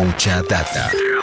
mucha data.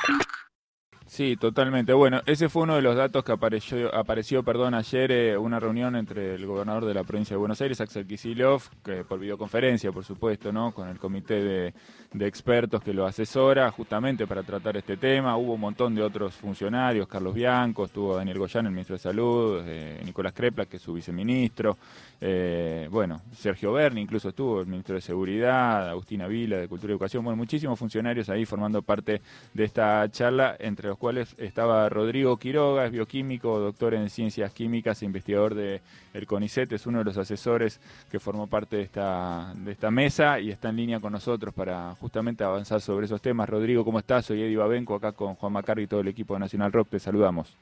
Sí, totalmente. Bueno, ese fue uno de los datos que apareció, apareció perdón, ayer, eh, una reunión entre el gobernador de la provincia de Buenos Aires, Axel Kicillof, que por videoconferencia, por supuesto, ¿no? con el comité de, expertos que lo asesora, justamente para tratar este tema. Hubo un montón de otros funcionarios, Carlos Bianco, estuvo Daniel Goyán, el ministro de Salud, eh, Nicolás Crepla, que es su viceministro, eh, bueno, Sergio Berni incluso estuvo, el ministro de Seguridad, Agustina Vila, de Cultura y Educación, bueno, muchísimos funcionarios ahí formando parte de esta charla, entre los cuales estaba Rodrigo Quiroga, es bioquímico, doctor en ciencias químicas, investigador del el CONICET, es uno de los asesores que formó parte de esta, de esta mesa y está en línea con nosotros para justamente avanzar sobre esos temas. Rodrigo, ¿cómo estás? Soy Eddie Babenco, acá con Juan Macarri y todo el equipo de Nacional Rock, te saludamos.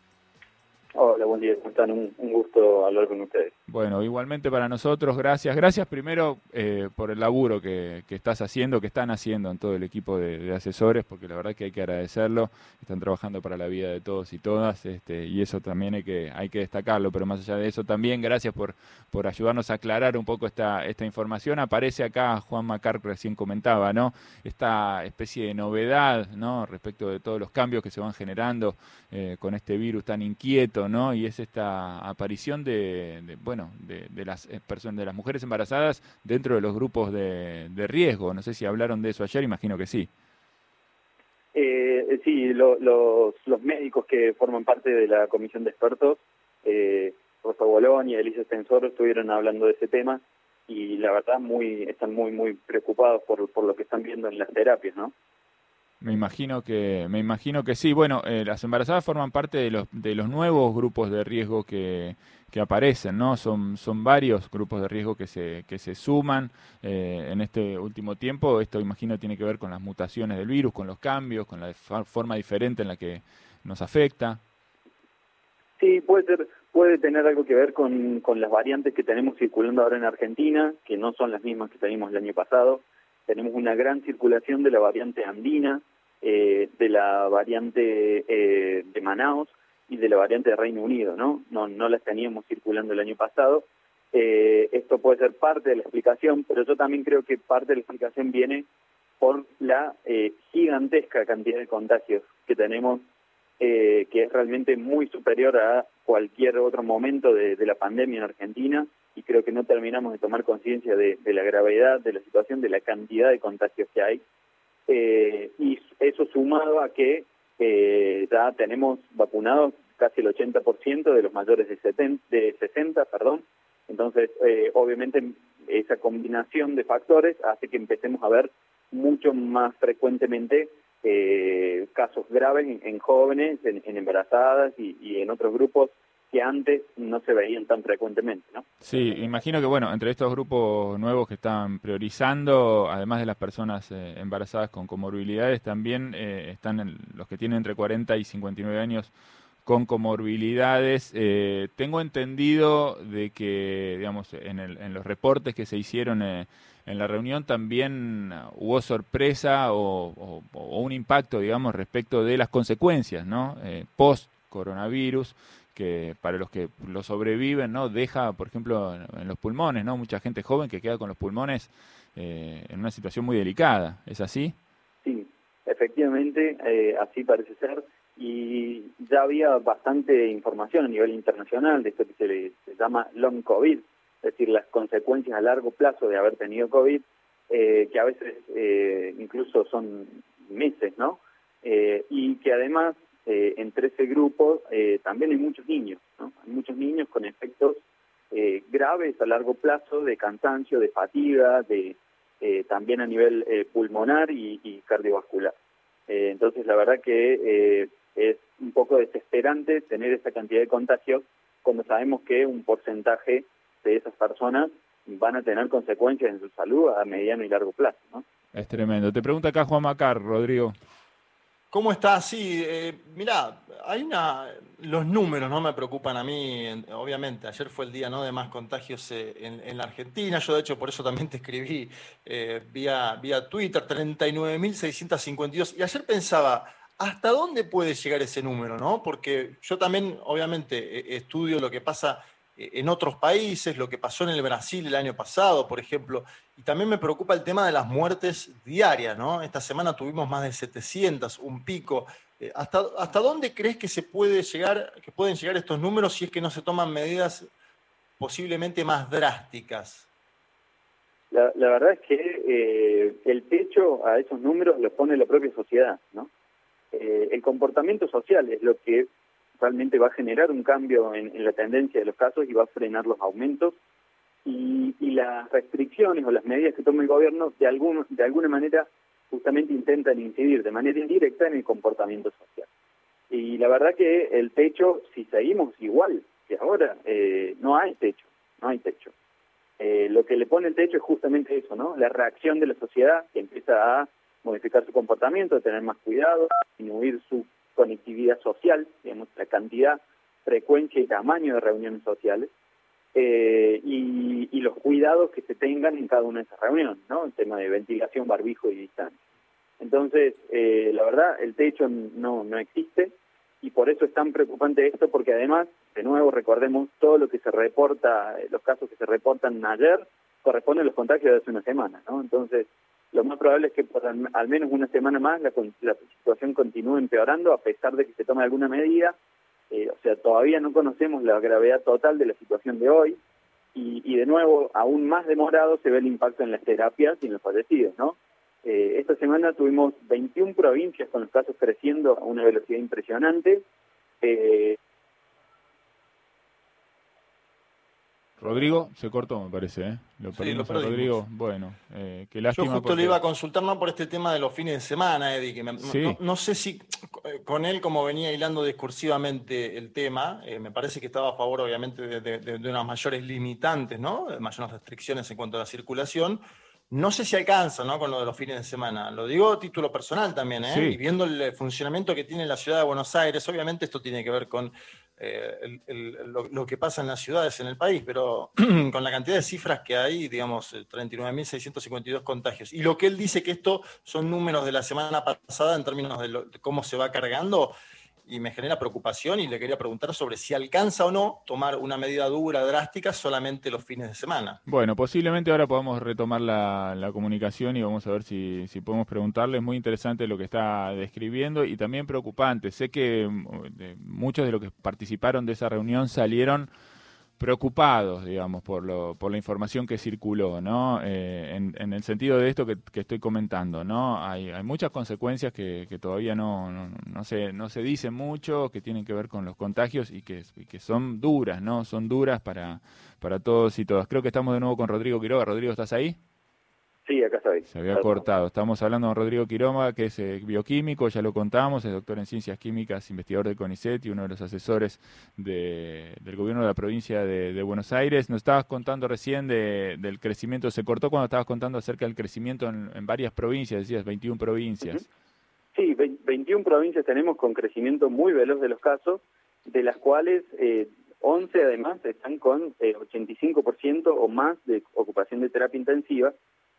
Hola, buen día, ¿cómo están? Un, gusto hablar con ustedes. Bueno, igualmente para nosotros, gracias. Gracias primero eh, por el laburo que, estás haciendo, que están haciendo en todo el equipo de, asesores, porque la verdad que hay que agradecerlo. Están trabajando para la vida de todos y todas, este, y eso también hay que, hay que destacarlo. Pero más allá de eso, también gracias por, por ayudarnos a aclarar un poco esta, esta información. Aparece acá, Juan Macar recién comentaba, ¿no? Esta especie de novedad, ¿no? Respecto de todos los cambios que se van generando eh, con este virus tan inquieto Y es esta aparición de, bueno, de, las eh, personas, de las mujeres embarazadas dentro de los grupos de, riesgo. No sé si hablaron de eso ayer, imagino que sí. Eh, sí, los, los médicos que forman parte de la comisión de expertos, eh, Rosa Bolón y Elisa Tensor, estuvieron hablando de ese tema y la verdad muy están muy muy preocupados por, por lo que están viendo en las terapias, ¿no? Me imagino que, me imagino que sí. Bueno, eh, las embarazadas forman parte de los, de los nuevos grupos de riesgo que, que aparecen, ¿no? Son, son varios grupos de riesgo que se, que se suman eh, en este último tiempo. Esto, imagino, tiene que ver con las mutaciones del virus, con los cambios, con la forma diferente en la que nos afecta. Sí, puede ser, puede tener algo que ver con, con las variantes que tenemos circulando ahora en Argentina, que no son las mismas que teníamos el año pasado tenemos una gran circulación de la variante andina, eh, de la variante eh, de Manaus y de la variante de Reino Unido, ¿no? No, no las teníamos circulando el año pasado. Eh, esto puede ser parte de la explicación, pero yo también creo que parte de la explicación viene por la gigantesca cantidad de contagios que tenemos, que es realmente muy superior a cualquier otro momento de la pandemia en Argentina y creo que no terminamos de tomar conciencia de, la gravedad de la situación, de la cantidad de contagios que hay. Eh, y eso sumado a que eh, ya tenemos vacunados casi el 80% de los mayores de, 70, de 60, perdón. Entonces, eh, obviamente, esa combinación de factores hace que empecemos a ver mucho más frecuentemente casos graves en, jóvenes, en, embarazadas y en otros grupos que antes no se veían tan frecuentemente, ¿no? Sí, imagino que, bueno, entre estos grupos nuevos que están priorizando, además de las personas eh, embarazadas con comorbilidades, también eh, están los que tienen entre 40 y 59 años con comorbilidades. Eh, tengo entendido de que, digamos, en, el, en, los reportes que se hicieron en la reunión también hubo sorpresa o, o, un impacto, digamos, respecto de las consecuencias, ¿no? post coronavirus que para los que lo sobreviven, ¿no? Deja, por ejemplo, en, los pulmones, ¿no? Mucha gente joven que queda con los pulmones eh, en una situación muy delicada, ¿es así? Sí, efectivamente, eh, así parece ser. Y ya había bastante información a nivel internacional de esto que se, le, llama long COVID, es decir, las consecuencias a largo plazo de haber tenido COVID, eh, que a veces incluso son meses, ¿no? y que además eh, entre ese grupo eh, también hay muchos niños, ¿no? Hay muchos niños con efectos eh, graves a largo plazo de cansancio, de fatiga, de también a nivel pulmonar y, cardiovascular. entonces, la verdad que es un poco desesperante tener esa cantidad de contagios cuando sabemos que un porcentaje de esas personas van a tener consecuencias en su salud a mediano y largo plazo. ¿no? Es tremendo. Te pregunta acá Juan Macar, Rodrigo. ¿Cómo estás? Sí, eh, mirá, hay una. Los números no me preocupan a mí, obviamente. Ayer fue el día ¿no? de más contagios eh, en, la Argentina. Yo, de hecho, por eso también te escribí eh, vía, vía Twitter: 39.652. Y ayer pensaba, ¿hasta dónde puede llegar ese número? ¿no? Porque yo también, obviamente, estudio lo que pasa en otros países, lo que pasó en el Brasil el año pasado, por ejemplo, y también me preocupa el tema de las muertes diarias, ¿no? Esta semana tuvimos más de 700, un pico. Eh, ¿Hasta, ¿Hasta dónde crees que se puede llegar, que pueden llegar estos números si es que no se toman medidas posiblemente más drásticas? La, verdad es que eh, el techo a esos números lo pone la propia sociedad, ¿no? el comportamiento social es lo que realmente va a generar un cambio en, la tendencia de los casos y va a frenar los aumentos y, las restricciones o las medidas que toma el gobierno de, algún, de alguna manera justamente intentan incidir de manera indirecta en el comportamiento social. Y la verdad que el techo, si seguimos igual que ahora, eh, no hay techo, no hay techo. Eh, lo que le pone el techo es justamente eso, ¿no? La reacción de la sociedad que empieza a modificar su comportamiento, a tener más cuidado, disminuir su conectividad social, digamos, la cantidad, frecuencia y tamaño de reuniones sociales, eh, y, los cuidados que se tengan en cada una de esas reuniones, ¿no? El tema de ventilación, barbijo y distancia. Entonces, eh, la verdad, el techo no, no existe y por eso es tan preocupante esto, porque además, de nuevo, recordemos todo lo que se reporta, los casos que se reportan ayer, corresponden a los contagios de hace una semana, ¿no? Entonces, lo más probable es que por al menos una semana más la, situación continúe empeorando a pesar de que se tome alguna medida. Eh, o sea, todavía no conocemos la gravedad total de la situación de hoy y, de nuevo, aún más demorado se ve el impacto en las terapias y en los fallecidos, ¿no? Eh, esta semana tuvimos 21 provincias con los casos creciendo a una velocidad impresionante. Eh, Rodrigo se cortó, me parece, ¿eh? Lo perdimos Rodrigo. Bueno, eh, qué lástima. Yo justo le iba a consultar por este tema de los fines de semana, Eddie, que no, sé si con él, como venía hilando discursivamente el tema, eh, me parece que estaba a favor, obviamente, de, unas mayores limitantes, ¿no? De mayores restricciones en cuanto a la circulación. No sé si alcanza ¿no? con lo de los fines de semana. Lo digo a título personal también, ¿eh? Y viendo el funcionamiento que tiene la ciudad de Buenos Aires, obviamente esto tiene que ver con eh, lo, que pasa en las ciudades, en el país, pero con la cantidad de cifras que hay, digamos, 39.652 eh, contagios. Y lo que él dice que esto son números de la semana pasada en términos de cómo se va cargando, y me genera preocupación y le quería preguntar sobre si alcanza o no tomar una medida dura, drástica, solamente los fines de semana. Bueno, posiblemente ahora podamos retomar la, comunicación y vamos a ver si, si, podemos preguntarle. Es muy interesante lo que está describiendo y también preocupante. Sé que mm, muchos de los que participaron de esa reunión salieron preocupados, digamos, por, lo, por la información que circuló, ¿no? Eh, en, el sentido de esto que, estoy comentando, ¿no? Hay, hay muchas consecuencias que, que todavía no, no, no, se, no se dicen mucho, que tienen que ver con los contagios y que, que son duras, ¿no? Son duras para, para todos y todas. Creo que estamos de nuevo con Rodrigo Quiroga. Rodrigo, ¿estás ahí? Sí, acá estoy. Se había cortado. Estamos hablando con Rodrigo Quiroma, que es eh, bioquímico, ya lo contamos, es doctor en ciencias químicas, investigador de CONICET y uno de los asesores del gobierno de la provincia de, Buenos Aires. Nos estabas contando recién del crecimiento, se cortó cuando estabas contando acerca del crecimiento en, varias provincias, decías 21 provincias. Sí, 21 provincias tenemos con crecimiento muy veloz de los casos, de las cuales eh, 11 además están con eh, 85% o más de ocupación de terapia intensiva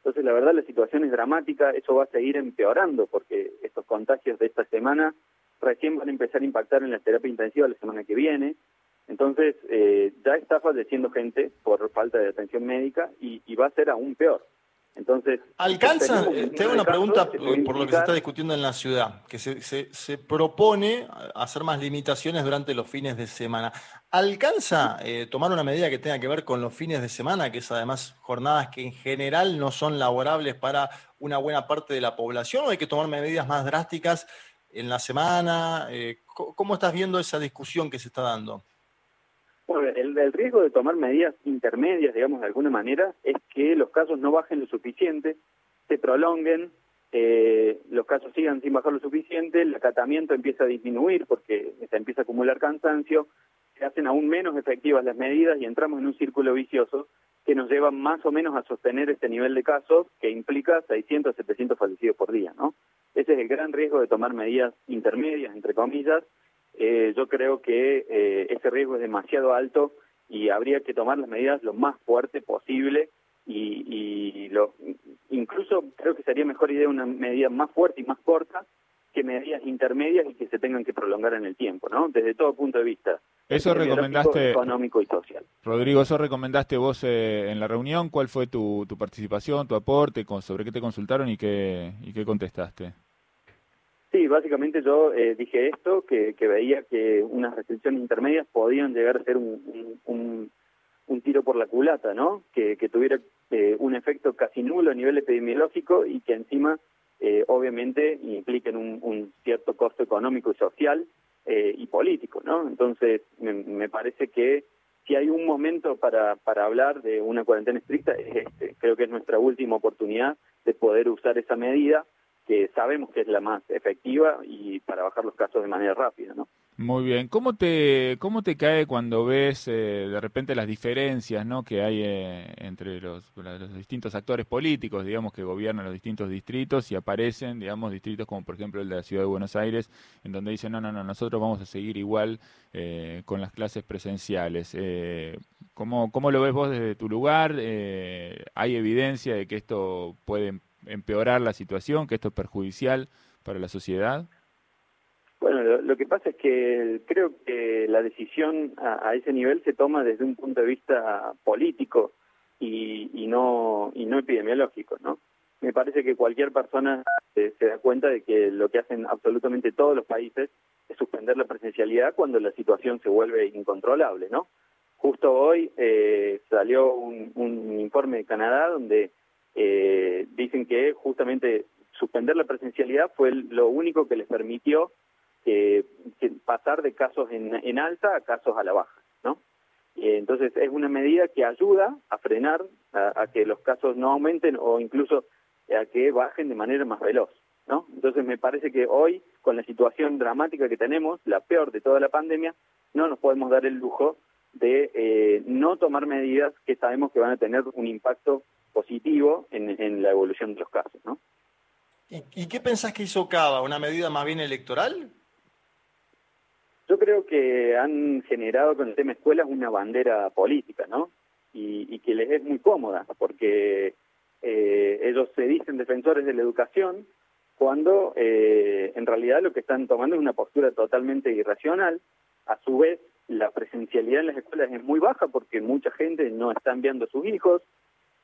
entonces, la verdad, la situación es dramática, eso va a seguir empeorando porque estos contagios de esta semana recién van a empezar a impactar en la terapia intensiva la semana que viene. Entonces, eh, ya está falleciendo gente por falta de atención médica y, va a ser aún peor. Entonces, ¿alcanza? Eh, tengo una pregunta por lo que se está discutiendo en la ciudad, que se, se, se propone hacer más limitaciones durante los fines de semana. ¿Alcanza eh, tomar una medida que tenga que ver con los fines de semana, que es además jornadas que en general no son laborables para una buena parte de la población, o hay que tomar medidas más drásticas en la semana? Eh, ¿Cómo estás viendo esa discusión que se está dando? Bueno, el, riesgo de tomar medidas intermedias, digamos, de alguna manera, es que los casos no bajen lo suficiente, se prolonguen, eh, los casos sigan sin bajar lo suficiente, el acatamiento empieza a disminuir porque se empieza a acumular cansancio, se hacen aún menos efectivas las medidas y entramos en un círculo vicioso que nos lleva más o menos a sostener este nivel de casos que implica 600 a 700 fallecidos por día, ¿no? Ese es el gran riesgo de tomar medidas intermedias, entre comillas. Eh, yo creo que eh, ese riesgo es demasiado alto y habría que tomar las medidas lo más fuerte posible y, y lo, incluso creo que sería mejor idea una medida más fuerte y más corta que medidas intermedias y que se tengan que prolongar en el tiempo, ¿no? Desde todo punto de vista. Eso recomendaste. Económico y social. Rodrigo, eso recomendaste vos eh, en la reunión. ¿Cuál fue tu, tu participación, tu aporte? Con, ¿Sobre qué te consultaron y qué, y qué contestaste? Sí, básicamente yo eh, dije esto, que, que, veía que unas restricciones intermedias podían llegar a ser un, un, un tiro por la culata, ¿no? Que, que tuviera eh, un efecto casi nulo a nivel epidemiológico y que encima eh, obviamente impliquen un, un, cierto costo económico y social eh, y político, ¿no? Entonces, me, me, parece que si hay un momento para, para hablar de una cuarentena estricta es este. Creo que es nuestra última oportunidad de poder usar esa medida que sabemos que es la más efectiva y para bajar los casos de manera rápida, ¿no? Muy bien. ¿Cómo te, cómo te cae cuando ves eh, de repente las diferencias ¿no? que hay eh, entre los, distintos actores políticos, digamos, que gobiernan los distintos distritos y aparecen, digamos, distritos como por ejemplo el de la Ciudad de Buenos Aires, en donde dicen, no, no, no, nosotros vamos a seguir igual eh, con las clases presenciales. Eh, ¿cómo, ¿Cómo lo ves vos desde tu lugar? Eh, ¿Hay evidencia de que esto puede empeorar la situación, que esto es perjudicial para la sociedad? Lo, lo, que pasa es que creo que la decisión a, a, ese nivel se toma desde un punto de vista político y, y no y no epidemiológico, ¿no? Me parece que cualquier persona se, se, da cuenta de que lo que hacen absolutamente todos los países es suspender la presencialidad cuando la situación se vuelve incontrolable, ¿no? Justo hoy eh, salió un, un, informe de Canadá donde eh, dicen que justamente suspender la presencialidad fue lo único que les permitió que, pasar de casos en, en, alta a casos a la baja, ¿no? Eh, entonces es una medida que ayuda a frenar a, a, que los casos no aumenten o incluso a que bajen de manera más veloz, ¿no? Entonces me parece que hoy, con la situación dramática que tenemos, la peor de toda la pandemia, no nos podemos dar el lujo de eh, no tomar medidas que sabemos que van a tener un impacto positivo en, en la evolución de los casos, ¿no? ¿Y, ¿Y qué pensás que hizo Cava? ¿Una medida más bien electoral? Yo creo que han generado con el tema escuelas una bandera política, ¿no? Y, que les es muy cómoda, porque eh, ellos se dicen defensores de la educación cuando eh, en realidad lo que están tomando es una postura totalmente irracional. A su vez, la presencialidad en las escuelas es muy baja porque mucha gente no está enviando a sus hijos.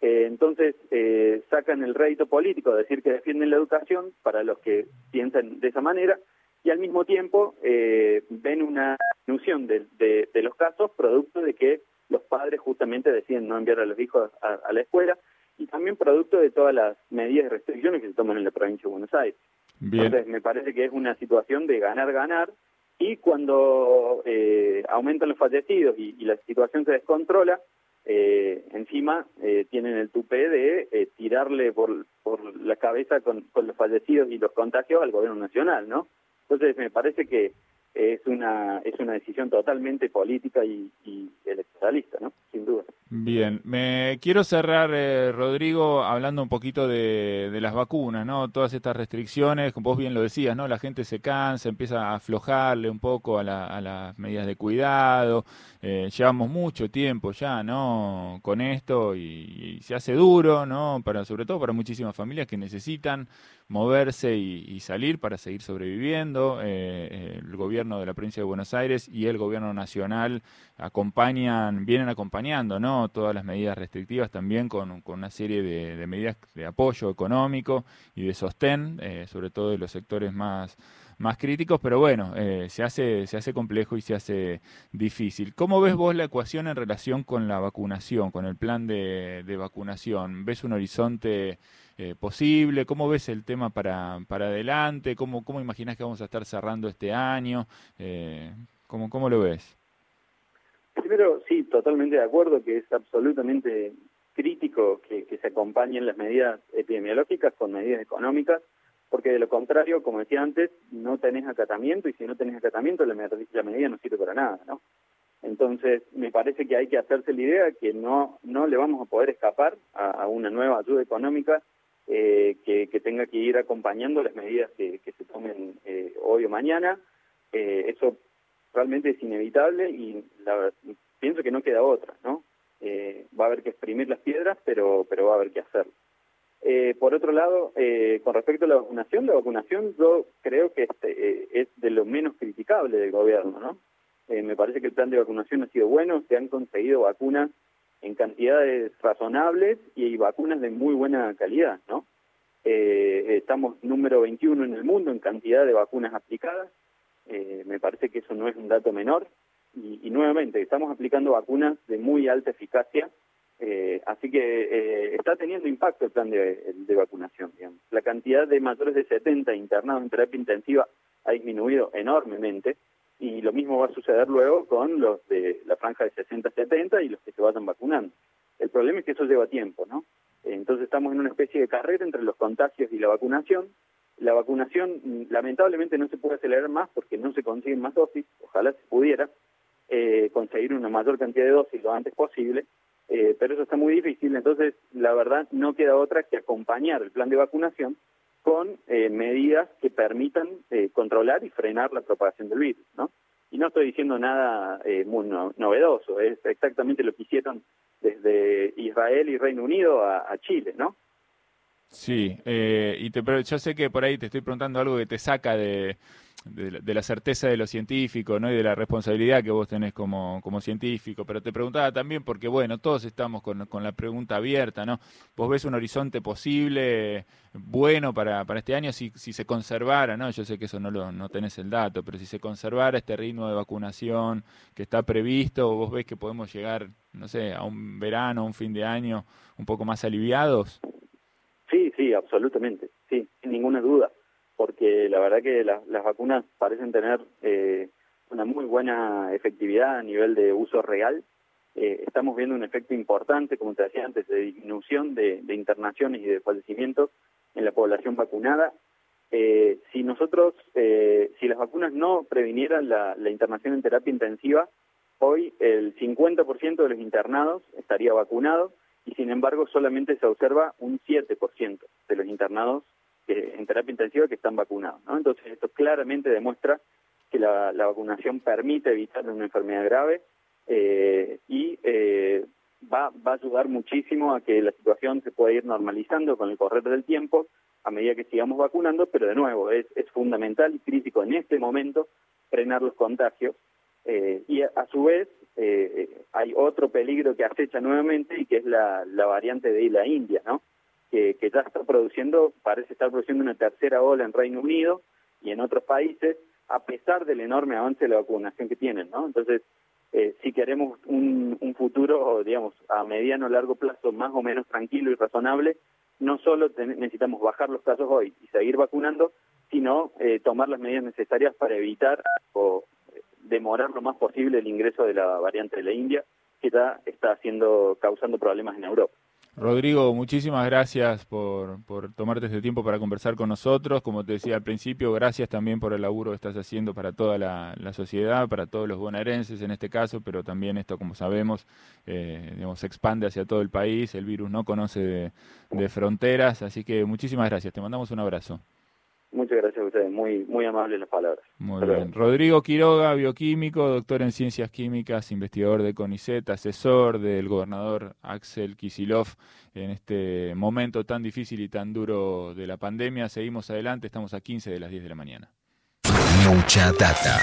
Eh, entonces, eh, sacan el rédito político de decir que defienden la educación para los que piensan de esa manera y al mismo tiempo eh, ven una disminución de, de, de, los casos producto de que los padres justamente deciden no enviar a los hijos a, a, la escuela y también producto de todas las medidas de restricciones que se toman en la provincia de Buenos Aires. Bien. Entonces me parece que es una situación de ganar-ganar y cuando eh, aumentan los fallecidos y, y, la situación se descontrola, eh, encima eh, tienen el tupé de tirarle por, por la cabeza con, con los fallecidos y los contagios al gobierno nacional, ¿no? Entonces me parece que es una es una decisión totalmente política y, y electoralista, ¿no? Sin duda. Bien, me quiero cerrar, eh, Rodrigo, hablando un poquito de, las vacunas, ¿no? Todas estas restricciones, como vos bien lo decías, ¿no? La gente se cansa, empieza a aflojarle un poco a, la, las medidas de cuidado. Eh, llevamos mucho tiempo ya, ¿no? Con esto y, se hace duro, ¿no? Para, sobre todo para muchísimas familias que necesitan moverse y, y salir para seguir sobreviviendo. Eh, el gobierno de la provincia de Buenos Aires y el gobierno nacional acompañan, vienen acompañando, ¿no? Todas las medidas restrictivas también con, con una serie de, medidas de apoyo económico y de sostén, eh, sobre todo de los sectores más, más críticos, pero bueno, eh, se, hace, se hace complejo y se hace difícil. ¿Cómo ves vos la ecuación en relación con la vacunación, con el plan de, de vacunación? ¿Ves un horizonte eh, posible? ¿Cómo ves el tema para, para adelante? ¿Cómo, ¿Cómo imaginas que vamos a estar cerrando este año? Eh, ¿cómo, ¿Cómo lo ves? Primero, sí, totalmente de acuerdo que es absolutamente crítico que, que se acompañen las medidas epidemiológicas con medidas económicas porque de lo contrario, como decía antes, no tenés acatamiento y si no tenés acatamiento la, la medida no sirve para nada, ¿no? Entonces, me parece que hay que hacerse la idea que no no le vamos a poder escapar a, una nueva ayuda económica eh, que, que, tenga que ir acompañando las medidas que, que se tomen eh, hoy o mañana. Eh, eso realmente es inevitable y la, pienso que no queda otra, ¿no? Eh, va a haber que exprimir las piedras, pero pero va a haber que hacerlo. Eh, por otro lado, eh, con respecto a la vacunación, la vacunación yo creo que este, eh, es de lo menos criticable del gobierno, ¿no? me parece que el plan de vacunación ha sido bueno, se han conseguido vacunas en cantidades razonables y vacunas de muy buena calidad, ¿no? estamos número 21 en el mundo en cantidad de vacunas aplicadas, me parece que eso no es un dato menor, y, y nuevamente estamos aplicando vacunas de muy alta eficacia eh, así que eh, está teniendo impacto el plan de, vacunación. La cantidad de mayores de 70 internados en terapia intensiva ha disminuido enormemente y lo mismo va a suceder luego con los de la franja de 60-70 y los que se vayan vacunando. El problema es que eso lleva tiempo, ¿no? Entonces estamos en una especie de carrera entre los contagios y la vacunación. La vacunación mm, lamentablemente no se puede acelerar más porque no se consiguen más dosis, ojalá se pudiera eh, conseguir una mayor cantidad de dosis lo antes posible, eh, pero eso está muy difícil, entonces la verdad no queda otra que acompañar el plan de vacunación con eh, medidas que permitan eh, controlar y frenar la propagación del virus, ¿no? Y no estoy diciendo nada muy novedoso, es exactamente lo que hicieron desde Israel y Reino Unido a, Chile, ¿no? Sí, y te, pero yo sé que por ahí te estoy preguntando algo que te saca de, de, la certeza de lo científico ¿no? y de la responsabilidad que vos tenés como, como científico, pero te preguntaba también porque, bueno, todos estamos con, con, la pregunta abierta, ¿no? ¿Vos ves un horizonte posible, bueno para, para este año si, si se conservara, ¿no? Yo sé que eso no, lo, no tenés el dato, pero si se conservara este ritmo de vacunación que está previsto, ¿vos ves que podemos llegar, no sé, a un verano, un fin de año un poco más aliviados? Absolutamente, sí, sin ninguna duda porque la verdad que las vacunas parecen tener eh, una muy buena efectividad a nivel de uso real. Eh, estamos viendo un efecto importante, como te decía antes, de disminución de, internaciones y de fallecimientos en la población vacunada. Eh, si nosotros, si las vacunas no previnieran la, la internación en terapia intensiva, hoy el 50% de los internados estaría vacunado y sin embargo solamente se observa un 7% de los internados en terapia intensiva que están vacunados. ¿no? Entonces, esto claramente demuestra que la, vacunación permite evitar una enfermedad grave eh, y eh, va, va a ayudar muchísimo a que la situación se pueda ir normalizando con el correr del tiempo a medida que sigamos vacunando, pero de nuevo, es, es fundamental y crítico en este momento frenar los contagios eh, y a, su vez hay otro peligro que acecha nuevamente y que es la, la variante de la India, ¿no? que, ya está produciendo, parece estar produciendo una tercera ola en Reino Unido y en otros países, a pesar del enorme avance de la vacunación que tienen, ¿no? Entonces, eh, si queremos un, futuro, digamos, a mediano o largo plazo más o menos tranquilo y razonable, no solo necesitamos bajar los casos hoy y seguir vacunando, sino eh, tomar las medidas necesarias para evitar o eh, demorar lo más posible el ingreso de la variante de la India, que ya está haciendo, causando problemas en Europa. Rodrigo, muchísimas gracias por, tomarte este tiempo para conversar con nosotros. Como te decía al principio, gracias también por el laburo que estás haciendo para toda la, sociedad, para todos los bonaerenses en este caso, pero también esto, como sabemos, eh, se expande hacia todo el país. El virus no conoce de fronteras, así que muchísimas gracias. Te mandamos un abrazo. Muchas gracias a ustedes, muy, muy amables las palabras. Muy bien. Rodrigo Quiroga, bioquímico, doctor en ciencias químicas, investigador de CONICET, asesor del gobernador Axel Kisilov en este momento tan difícil y tan duro de la pandemia. Seguimos adelante, estamos a 15 de las 10 de la mañana. Mucha data.